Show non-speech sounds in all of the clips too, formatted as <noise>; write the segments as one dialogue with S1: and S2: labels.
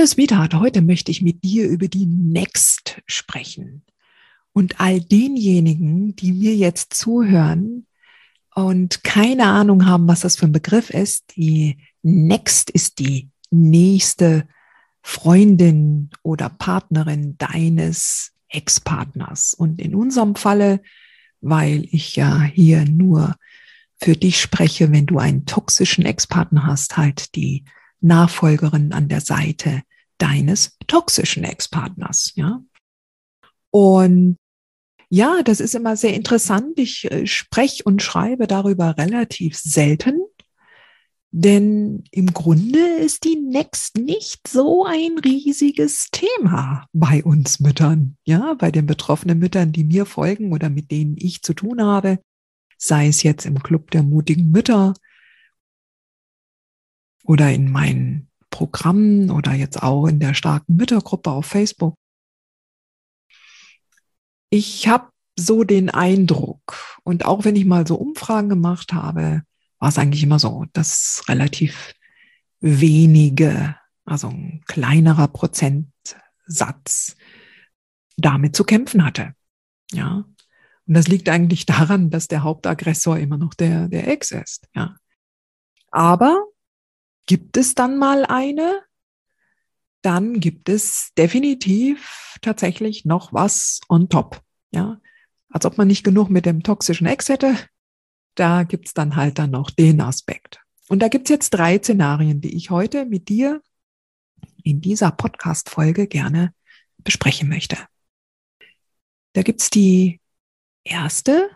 S1: Hallo Sweetheart, heute möchte ich mit dir über die Next sprechen. Und all denjenigen, die mir jetzt zuhören und keine Ahnung haben, was das für ein Begriff ist, die Next ist die nächste Freundin oder Partnerin deines Ex-Partners. Und in unserem Falle, weil ich ja hier nur für dich spreche, wenn du einen toxischen Ex-Partner hast, halt die Nachfolgerin an der Seite deines toxischen Ex-Partners, ja. Und ja, das ist immer sehr interessant. Ich äh, spreche und schreibe darüber relativ selten, denn im Grunde ist die Next nicht so ein riesiges Thema bei uns Müttern, ja, bei den betroffenen Müttern, die mir folgen oder mit denen ich zu tun habe, sei es jetzt im Club der mutigen Mütter oder in meinen Programmen oder jetzt auch in der starken Müttergruppe auf Facebook. Ich habe so den Eindruck, und auch wenn ich mal so Umfragen gemacht habe, war es eigentlich immer so, dass relativ wenige, also ein kleinerer Prozentsatz damit zu kämpfen hatte. Ja. Und das liegt eigentlich daran, dass der Hauptaggressor immer noch der, der Ex ist. Ja. Aber Gibt es dann mal eine? Dann gibt es definitiv tatsächlich noch was on top. Ja, als ob man nicht genug mit dem toxischen Ex hätte. Da gibt's dann halt dann noch den Aspekt. Und da gibt's jetzt drei Szenarien, die ich heute mit dir in dieser Podcast-Folge gerne besprechen möchte. Da gibt's die erste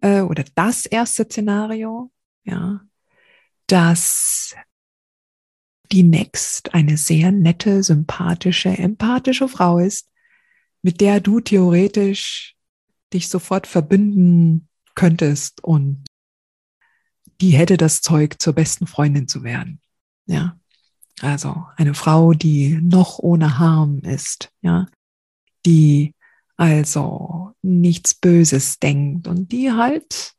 S1: äh, oder das erste Szenario, ja, dass die Next eine sehr nette, sympathische, empathische Frau ist, mit der du theoretisch dich sofort verbünden könntest und die hätte das Zeug zur besten Freundin zu werden. Ja. Also eine Frau, die noch ohne Harm ist, ja, die also nichts Böses denkt und die halt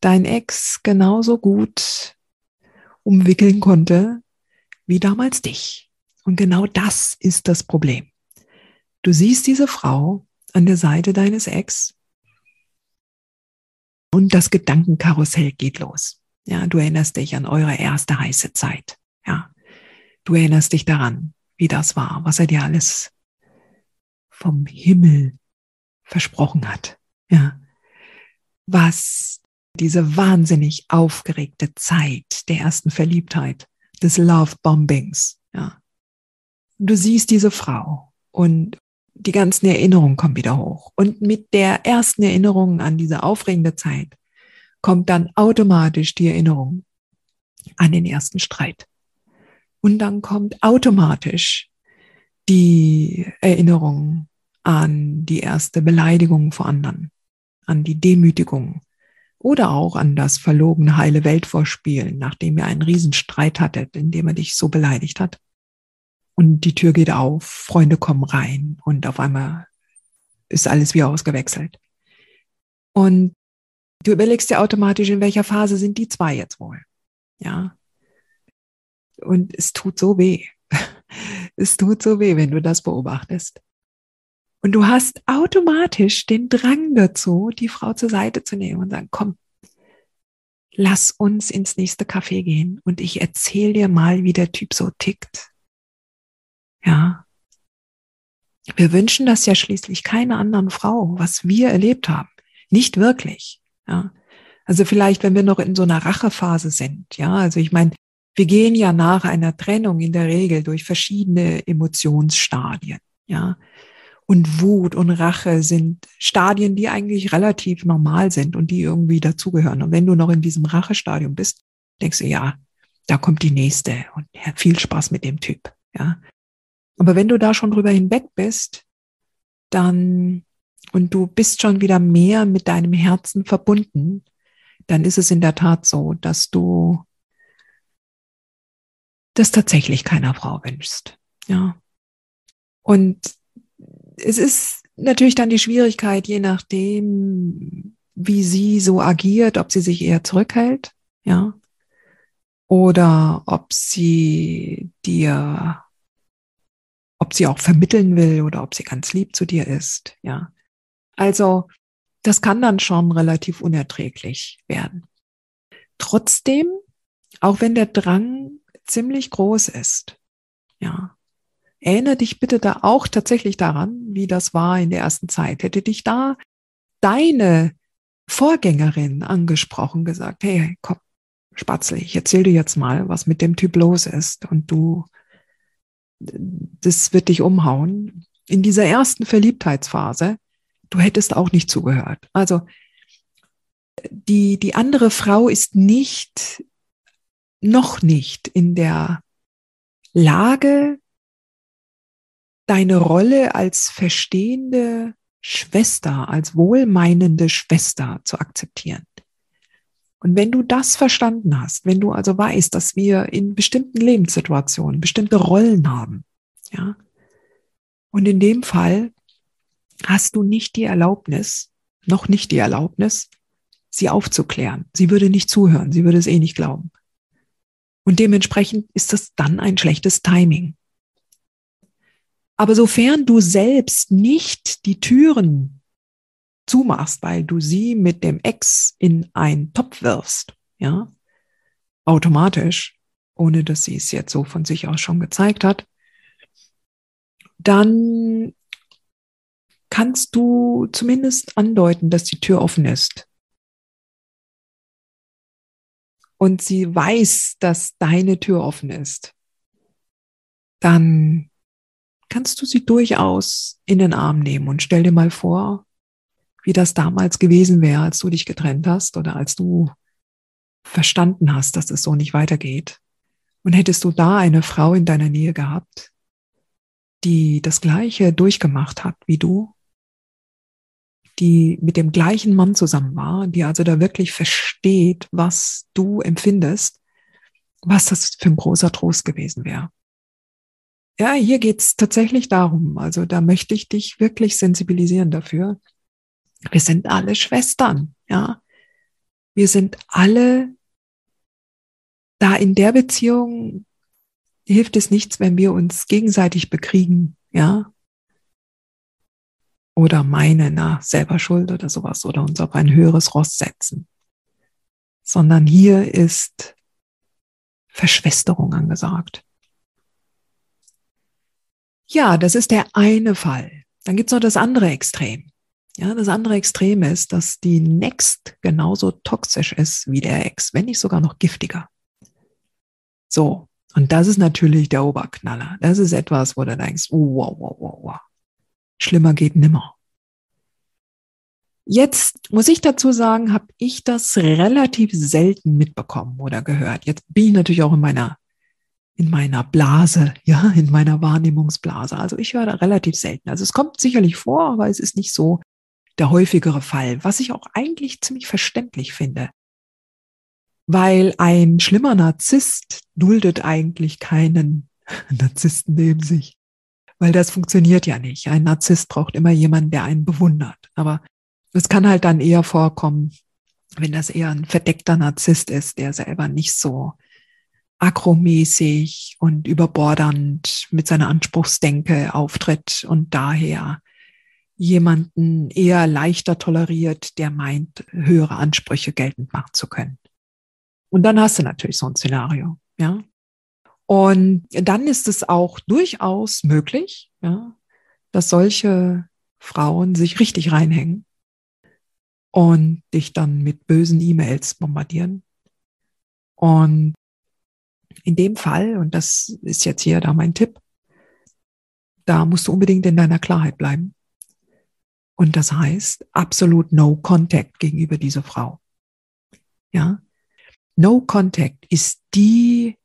S1: dein Ex genauso gut umwickeln konnte wie damals dich. Und genau das ist das Problem. Du siehst diese Frau an der Seite deines Ex und das Gedankenkarussell geht los. Ja, du erinnerst dich an eure erste heiße Zeit. Ja, du erinnerst dich daran, wie das war, was er dir alles vom Himmel versprochen hat. Ja, was diese wahnsinnig aufgeregte Zeit der ersten Verliebtheit, des Love Bombings, ja. Du siehst diese Frau und die ganzen Erinnerungen kommen wieder hoch. Und mit der ersten Erinnerung an diese aufregende Zeit kommt dann automatisch die Erinnerung an den ersten Streit. Und dann kommt automatisch die Erinnerung an die erste Beleidigung vor anderen, an die Demütigung, oder auch an das verlogene heile Welt vorspielen, nachdem ihr einen Riesenstreit hattet, in dem er dich so beleidigt hat. Und die Tür geht auf, Freunde kommen rein und auf einmal ist alles wie ausgewechselt. Und du überlegst dir automatisch, in welcher Phase sind die zwei jetzt wohl? Ja. Und es tut so weh. <laughs> Es tut so weh, wenn du das beobachtest. Und du hast automatisch den Drang dazu, die Frau zur Seite zu nehmen und sagen, komm, lass uns ins nächste Café gehen und ich erzähle dir mal, wie der Typ so tickt. Ja. Wir wünschen das ja schließlich keiner anderen Frau, was wir erlebt haben. Nicht wirklich. Ja. Also vielleicht, wenn wir noch in so einer Rachephase sind. Ja, also ich meine, wir gehen ja nach einer Trennung in der Regel durch verschiedene Emotionsstadien, ja. Und Wut und Rache sind Stadien, die eigentlich relativ normal sind und die irgendwie dazugehören. Und wenn du noch in diesem Rachestadium bist, denkst du, ja, da kommt die nächste und viel Spaß mit dem Typ, ja. Aber wenn du da schon drüber hinweg bist, dann und du bist schon wieder mehr mit deinem Herzen verbunden, dann ist es in der Tat so, dass du das tatsächlich keiner Frau wünschst. Ja. Und es ist natürlich dann die Schwierigkeit, je nachdem, wie sie so agiert, ob sie sich eher zurückhält, ja, oder ob sie dir, ob sie auch vermitteln will oder ob sie ganz lieb zu dir ist, ja. Also, das kann dann schon relativ unerträglich werden. Trotzdem, auch wenn der Drang ziemlich groß ist, ja, erinnere dich bitte da auch tatsächlich daran, wie das war in der ersten Zeit. Hätte dich da deine Vorgängerin angesprochen, gesagt, hey, komm, Spatzel, ich erzähl dir jetzt mal, was mit dem Typ los ist und du, das wird dich umhauen. In dieser ersten Verliebtheitsphase du hättest auch nicht zugehört. Also die, die andere Frau ist nicht, noch nicht in der Lage, deine Rolle als verstehende Schwester, als wohlmeinende Schwester zu akzeptieren. Und wenn du das verstanden hast, wenn du also weißt, dass wir in bestimmten Lebenssituationen bestimmte Rollen haben, ja, und in dem Fall hast du nicht die Erlaubnis, noch nicht die Erlaubnis, sie aufzuklären. Sie würde nicht zuhören, sie würde es eh nicht glauben. Und dementsprechend ist das dann ein schlechtes Timing. Aber sofern du selbst nicht die Türen zumachst, weil du sie mit dem Ex in einen Topf wirfst, ja, automatisch, ohne dass sie es jetzt so von sich aus schon gezeigt hat, dann kannst du zumindest andeuten, dass die Tür offen ist. Und sie weiß, dass deine Tür offen ist. Dann kannst du sie durchaus in den Arm nehmen und stell dir mal vor, wie das damals gewesen wäre, als du dich getrennt hast oder als du verstanden hast, dass es so nicht weitergeht. Und hättest du da eine Frau in deiner Nähe gehabt, die das Gleiche durchgemacht hat wie du, die mit dem gleichen Mann zusammen war, die also da wirklich versteht, was du empfindest, was das für ein großer Trost gewesen wäre. Ja, hier geht's tatsächlich darum. Also da möchte ich dich wirklich sensibilisieren dafür. Wir sind alle Schwestern, ja. Wir sind alle da in der Beziehung hilft es nichts, wenn wir uns gegenseitig bekriegen, ja oder meine, na, selber schuld oder sowas oder uns auf ein höheres Ross setzen, sondern hier ist Verschwesterung angesagt. Ja, das ist der eine Fall. Dann gibt's noch das andere Extrem. Ja, das andere Extrem ist, dass die Next genauso toxisch ist wie der Ex, wenn nicht sogar noch giftiger. So. Und das ist natürlich der Oberknaller. Das ist etwas, wo du denkst, wow, wow, wow, wow. Schlimmer geht nimmer. Jetzt muss ich dazu sagen, habe ich das relativ selten mitbekommen oder gehört. Jetzt bin ich natürlich auch in meiner in meiner Blase, ja, in meiner Wahrnehmungsblase. Also ich höre da relativ selten. Also es kommt sicherlich vor, aber es ist nicht so der häufigere Fall, was ich auch eigentlich ziemlich verständlich finde. Weil ein schlimmer Narzisst duldet eigentlich keinen <laughs> Narzissten neben sich weil das funktioniert ja nicht. Ein Narzisst braucht immer jemanden, der einen bewundert. Aber es kann halt dann eher vorkommen, wenn das eher ein verdeckter Narzisst ist, der selber nicht so akromäßig und überbordernd mit seiner Anspruchsdenke auftritt und daher jemanden eher leichter toleriert, der meint, höhere Ansprüche geltend machen zu können. Und dann hast du natürlich so ein Szenario, ja. Und dann ist es auch durchaus möglich, ja, dass solche Frauen sich richtig reinhängen und dich dann mit bösen E-Mails bombardieren und In dem Fall, und das ist jetzt hier da mein Tipp, da musst du unbedingt in deiner Klarheit bleiben. Und das heißt absolut no contact gegenüber dieser Frau. Ja. No contact ist die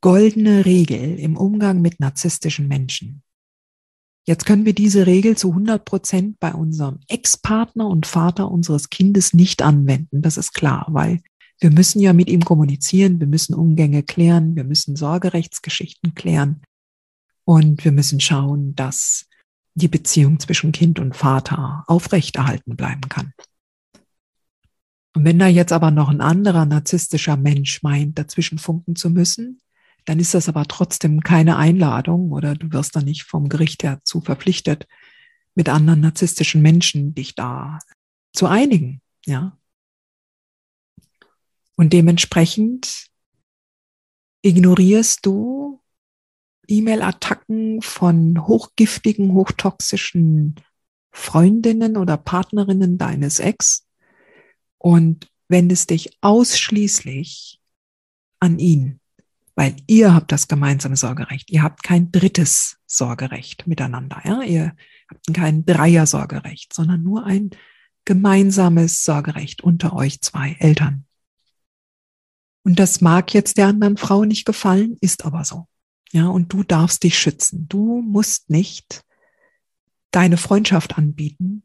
S1: goldene Regel im Umgang mit narzisstischen Menschen. Jetzt können wir diese Regel zu 100 Prozent bei unserem Ex-Partner und Vater unseres Kindes nicht anwenden. Das ist klar, weil wir müssen ja mit ihm kommunizieren, wir müssen Umgänge klären, wir müssen Sorgerechtsgeschichten klären. Und wir müssen schauen, dass die Beziehung zwischen Kind und Vater aufrechterhalten bleiben kann. Und wenn da jetzt aber noch ein anderer narzisstischer Mensch meint, dazwischen funken zu müssen, dann ist das aber trotzdem keine Einladung oder du wirst dann nicht vom Gericht dazu verpflichtet, mit anderen narzisstischen Menschen dich da zu einigen, ja. Und dementsprechend ignorierst du E-Mail-Attacken von hochgiftigen, hochtoxischen Freundinnen oder Partnerinnen deines Ex und wendest dich ausschließlich an ihn, weil ihr habt das gemeinsame Sorgerecht. Ihr habt kein drittes Sorgerecht miteinander. Ja? Ihr habt kein Dreier-Sorgerecht, sondern nur ein gemeinsames Sorgerecht unter euch zwei Eltern. Und das mag jetzt der anderen Frau nicht gefallen, ist aber so. Ja, und du darfst dich schützen. Du musst nicht deine Freundschaft anbieten,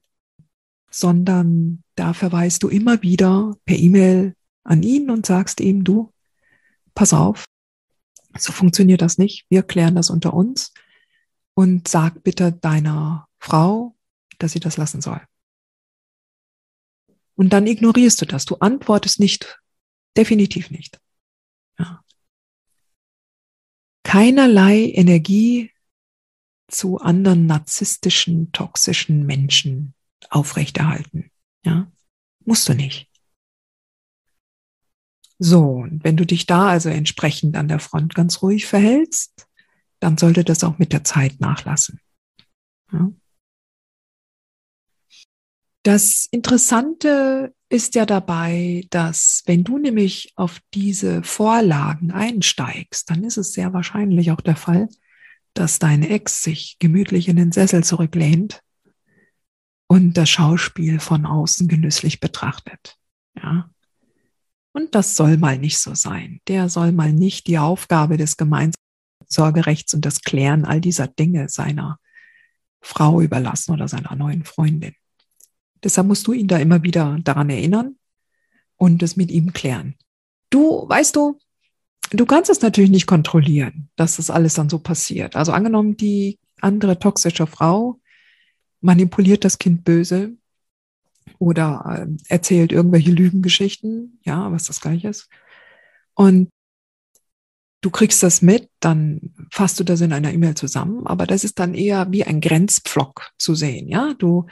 S1: sondern da verweist du immer wieder per E-Mail an ihn und sagst ihm, du, pass auf, so funktioniert das nicht. Wir klären das unter uns und sag bitte deiner Frau, dass sie das lassen soll. Und dann ignorierst du das. Du antwortest nicht, definitiv nicht keinerlei Energie zu anderen narzisstischen, toxischen Menschen aufrechterhalten. Ja, musst du nicht. So, und wenn du dich da also entsprechend an der Front ganz ruhig verhältst, dann sollte das auch mit der Zeit nachlassen. Ja. Das Interessante ist ja dabei, dass wenn du nämlich auf diese Vorlagen einsteigst, dann ist es sehr wahrscheinlich auch der Fall, dass deine Ex sich gemütlich in den Sessel zurücklehnt und das Schauspiel von außen genüsslich betrachtet. Ja. Und das soll mal nicht so sein. Der soll mal nicht die Aufgabe des gemeinsamen Sorgerechts und das Klären all dieser Dinge seiner Frau überlassen oder seiner neuen Freundin. Deshalb musst du ihn da immer wieder daran erinnern und es mit ihm klären. Du, weißt du, du kannst es natürlich nicht kontrollieren, dass das alles dann so passiert. Also angenommen, die andere toxische Frau manipuliert das Kind böse oder äh, erzählt irgendwelche Lügengeschichten, ja, was das gleiche ist. Und du kriegst das mit, dann fasst du das in einer E-Mail zusammen, aber das ist dann eher wie ein Grenzpflock zu sehen, ja. Du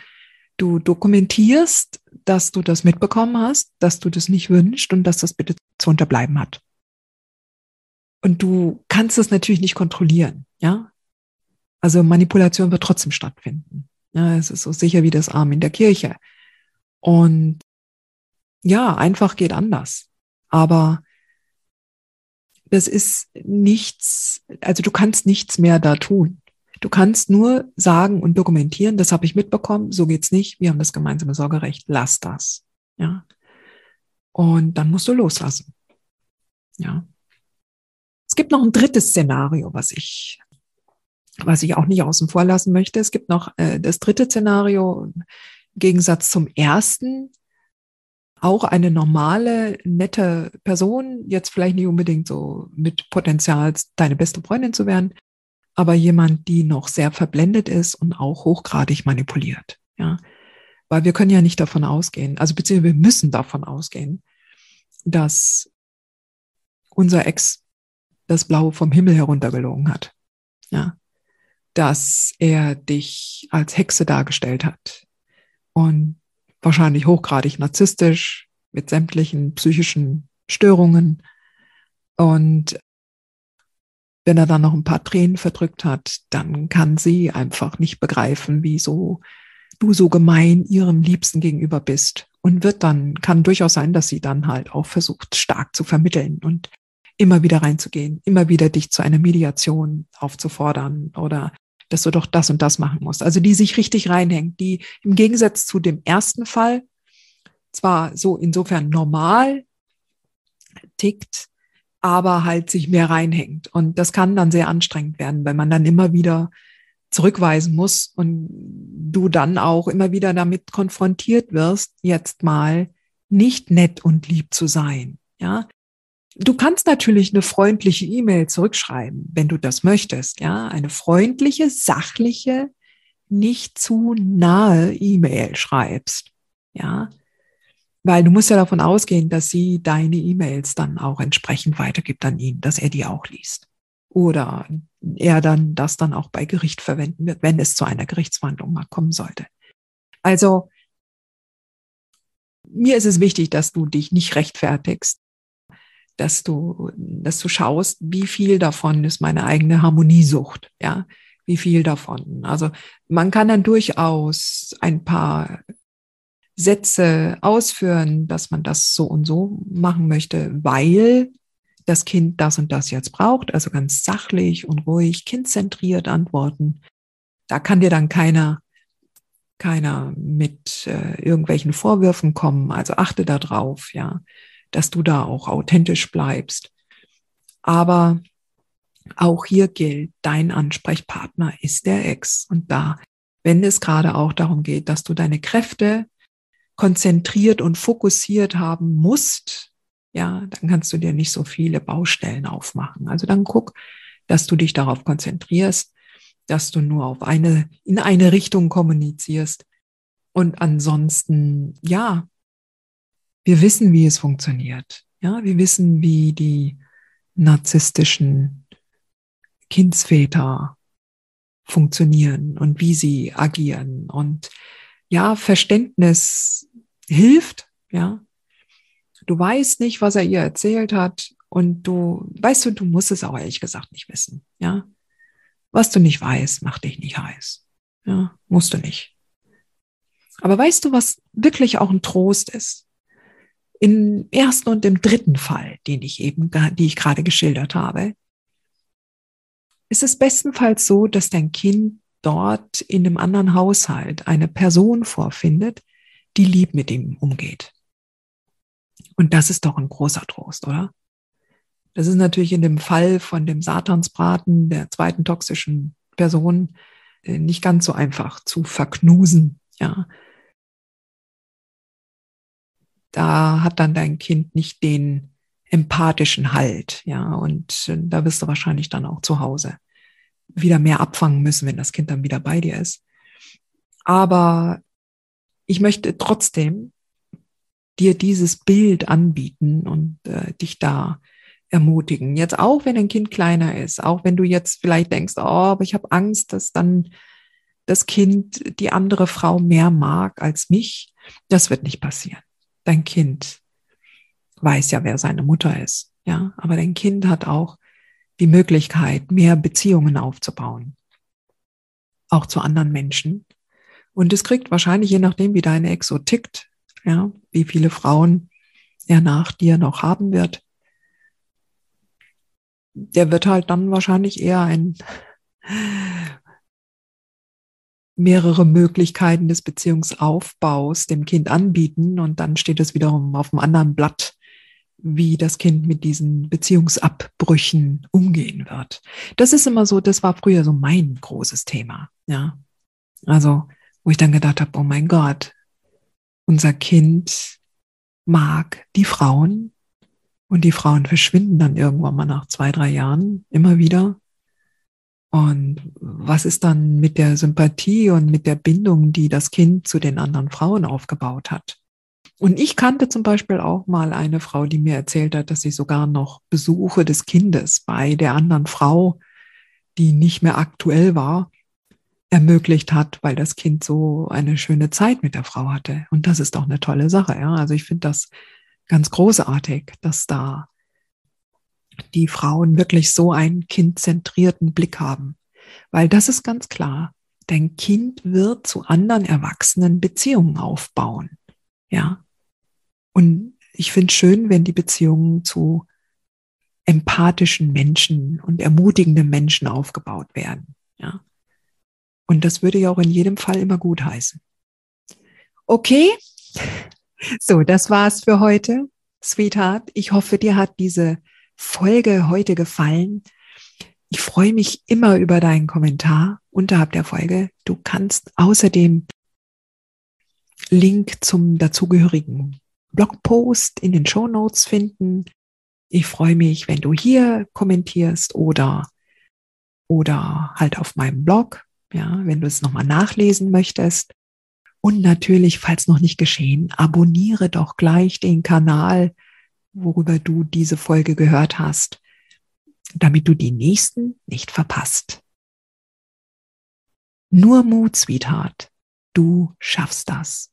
S1: Du dokumentierst, dass du das mitbekommen hast, dass du das nicht wünschst und dass das bitte zu unterbleiben hat. Und du kannst es natürlich nicht kontrollieren, ja. Also Manipulation wird trotzdem stattfinden. Ja, es ist so sicher wie das Arm in der Kirche. Und ja, einfach geht anders. Aber das ist nichts, also du kannst nichts mehr da tun. Du kannst nur sagen und dokumentieren, das habe ich mitbekommen, so geht's nicht, wir haben das gemeinsame Sorgerecht, lass das. Ja. Und dann musst du loslassen. Ja. Es gibt noch ein drittes Szenario, was ich, was ich auch nicht außen vor lassen möchte. Es gibt noch äh, das dritte Szenario, im Gegensatz zum ersten, auch eine normale, nette Person, jetzt vielleicht nicht unbedingt so mit Potenzial, deine beste Freundin zu werden, aber jemand, die noch sehr verblendet ist und auch hochgradig manipuliert. Ja, weil wir können ja nicht davon ausgehen, also beziehungsweise wir müssen davon ausgehen, dass unser Ex das Blaue vom Himmel heruntergelogen hat. Ja, dass er dich als Hexe dargestellt hat und wahrscheinlich hochgradig narzisstisch mit sämtlichen psychischen Störungen und wenn er dann noch ein paar Tränen verdrückt hat, dann kann sie einfach nicht begreifen, wieso du so gemein ihrem Liebsten gegenüber bist. Und wird dann, kann durchaus sein, dass sie dann halt auch versucht, stark zu vermitteln und immer wieder reinzugehen, immer wieder dich zu einer Mediation aufzufordern oder dass du doch das und das machen musst. Also die sich richtig reinhängt, die im Gegensatz zu dem ersten Fall zwar so insofern normal tickt, aber halt sich mehr reinhängt. Und das kann dann sehr anstrengend werden, weil man dann immer wieder zurückweisen muss und du dann auch immer wieder damit konfrontiert wirst, jetzt mal nicht nett und lieb zu sein. Ja, Du kannst natürlich eine freundliche E-Mail zurückschreiben, wenn du das möchtest. Ja, eine freundliche, sachliche, nicht zu nahe E-Mail schreibst. Ja, weil du musst ja davon ausgehen, dass sie deine E-Mails dann auch entsprechend weitergibt an ihn, dass er die auch liest. Oder er dann das dann auch bei Gericht verwenden wird, wenn es zu einer Gerichtsverhandlung mal kommen sollte. Also, mir ist es wichtig, dass du dich nicht rechtfertigst, dass du, dass du schaust, wie viel davon ist meine eigene Harmoniesucht, ja, wie viel davon. Also man kann dann durchaus ein paar Sätze ausführen, dass man das so und so machen möchte, weil das Kind das und das jetzt braucht, also ganz sachlich und ruhig, kindzentriert antworten. Da kann dir dann keiner, keiner mit äh, irgendwelchen Vorwürfen kommen. Also achte da drauf, ja dass du da auch authentisch bleibst. Aber auch hier gilt, dein Ansprechpartner ist der Ex. Und da, wenn es gerade auch darum geht, dass du deine Kräfte konzentriert und fokussiert haben musst, ja, dann kannst du dir nicht so viele Baustellen aufmachen. Also dann guck, dass du dich darauf konzentrierst, dass du nur auf eine, in eine Richtung kommunizierst. Und ansonsten, ja, wir wissen, wie es funktioniert. Ja, wir wissen, wie die narzisstischen Kindsväter funktionieren und wie sie agieren. Und ja, Verständnis hilft, ja. Du weißt nicht, was er ihr erzählt hat und du, weißt du, du musst es auch ehrlich gesagt nicht wissen, ja. Was du nicht weißt, macht dich nicht heiß. Ja, musst du nicht. Aber weißt du, was wirklich auch ein Trost ist? Im ersten und im dritten Fall, den ich eben, die ich gerade geschildert habe, ist es bestenfalls so, dass dein Kind dort in einem anderen Haushalt eine Person vorfindet, die lieb mit ihm umgeht. Und das ist doch ein großer Trost, oder? Das ist natürlich in dem Fall von dem Satansbraten, der zweiten toxischen Person, äh, nicht ganz so einfach zu verknusen, ja da hat dann dein Kind nicht den empathischen Halt, ja, und äh, da wirst du wahrscheinlich dann auch zu Hause wieder mehr abfangen müssen, wenn das Kind dann wieder bei dir ist. Aber ich möchte trotzdem dir dieses Bild anbieten und äh, dich da ermutigen. Jetzt auch, wenn ein Kind kleiner ist, auch wenn du jetzt vielleicht denkst, oh, aber ich habe Angst, dass dann das Kind die andere Frau mehr mag als mich, das wird nicht passieren dein Kind weiß ja, wer seine Mutter ist. Ja, aber dein Kind hat auch die Möglichkeit, mehr Beziehungen aufzubauen. Auch zu anderen Menschen. Und es kriegt wahrscheinlich, je nachdem, wie deine Exo tickt, ja, wie viele Frauen er nach dir noch haben wird, der wird halt dann wahrscheinlich eher ein <laughs> mehrere Möglichkeiten des Beziehungsaufbaus dem Kind anbieten und dann steht es wiederum auf einem anderen Blatt, wie das Kind mit diesen Beziehungsabbrüchen umgehen wird. Das ist immer so, das war früher so mein großes Thema, ja. Also, wo ich dann gedacht habe, oh mein Gott, unser Kind mag die Frauen und die Frauen verschwinden dann irgendwann mal nach zwei, drei Jahren immer wieder und was ist dann mit der Sympathie und mit der Bindung, die das Kind zu den anderen Frauen aufgebaut hat? Und ich kannte zum Beispiel auch mal eine Frau, die mir erzählt hat, dass sie sogar noch Besuche des Kindes bei der anderen Frau, die nicht mehr aktuell war, ermöglicht hat, weil das Kind so eine schöne Zeit mit der Frau hatte. Und das ist doch eine tolle Sache. Ja? Also ich finde das ganz großartig, dass da die Frauen wirklich so einen kindzentrierten Blick haben. Weil das ist ganz klar. Dein Kind wird zu anderen Erwachsenen Beziehungen aufbauen. Ja. Und ich finde es schön, wenn die Beziehungen zu empathischen Menschen und ermutigenden Menschen aufgebaut werden. Ja. Und das würde ja auch in jedem Fall immer gut heißen. Okay. <laughs> So, das war's für heute, Sweetheart. Ich hoffe, dir hat diese Folge heute gefallen. Ich freue mich immer über deinen Kommentar unterhalb der Folge. Du kannst außerdem Link zum dazugehörigen Blogpost in den Show Notes finden. Ich freue mich, wenn du hier kommentierst oder, oder halt auf meinem Blog, ja, wenn du es nochmal nachlesen möchtest. Und natürlich, falls noch nicht geschehen, abonniere doch gleich den Kanal, worüber du diese Folge gehört hast, damit du die nächsten nicht verpasst. Nur Mut, Sweetheart. Du schaffst das.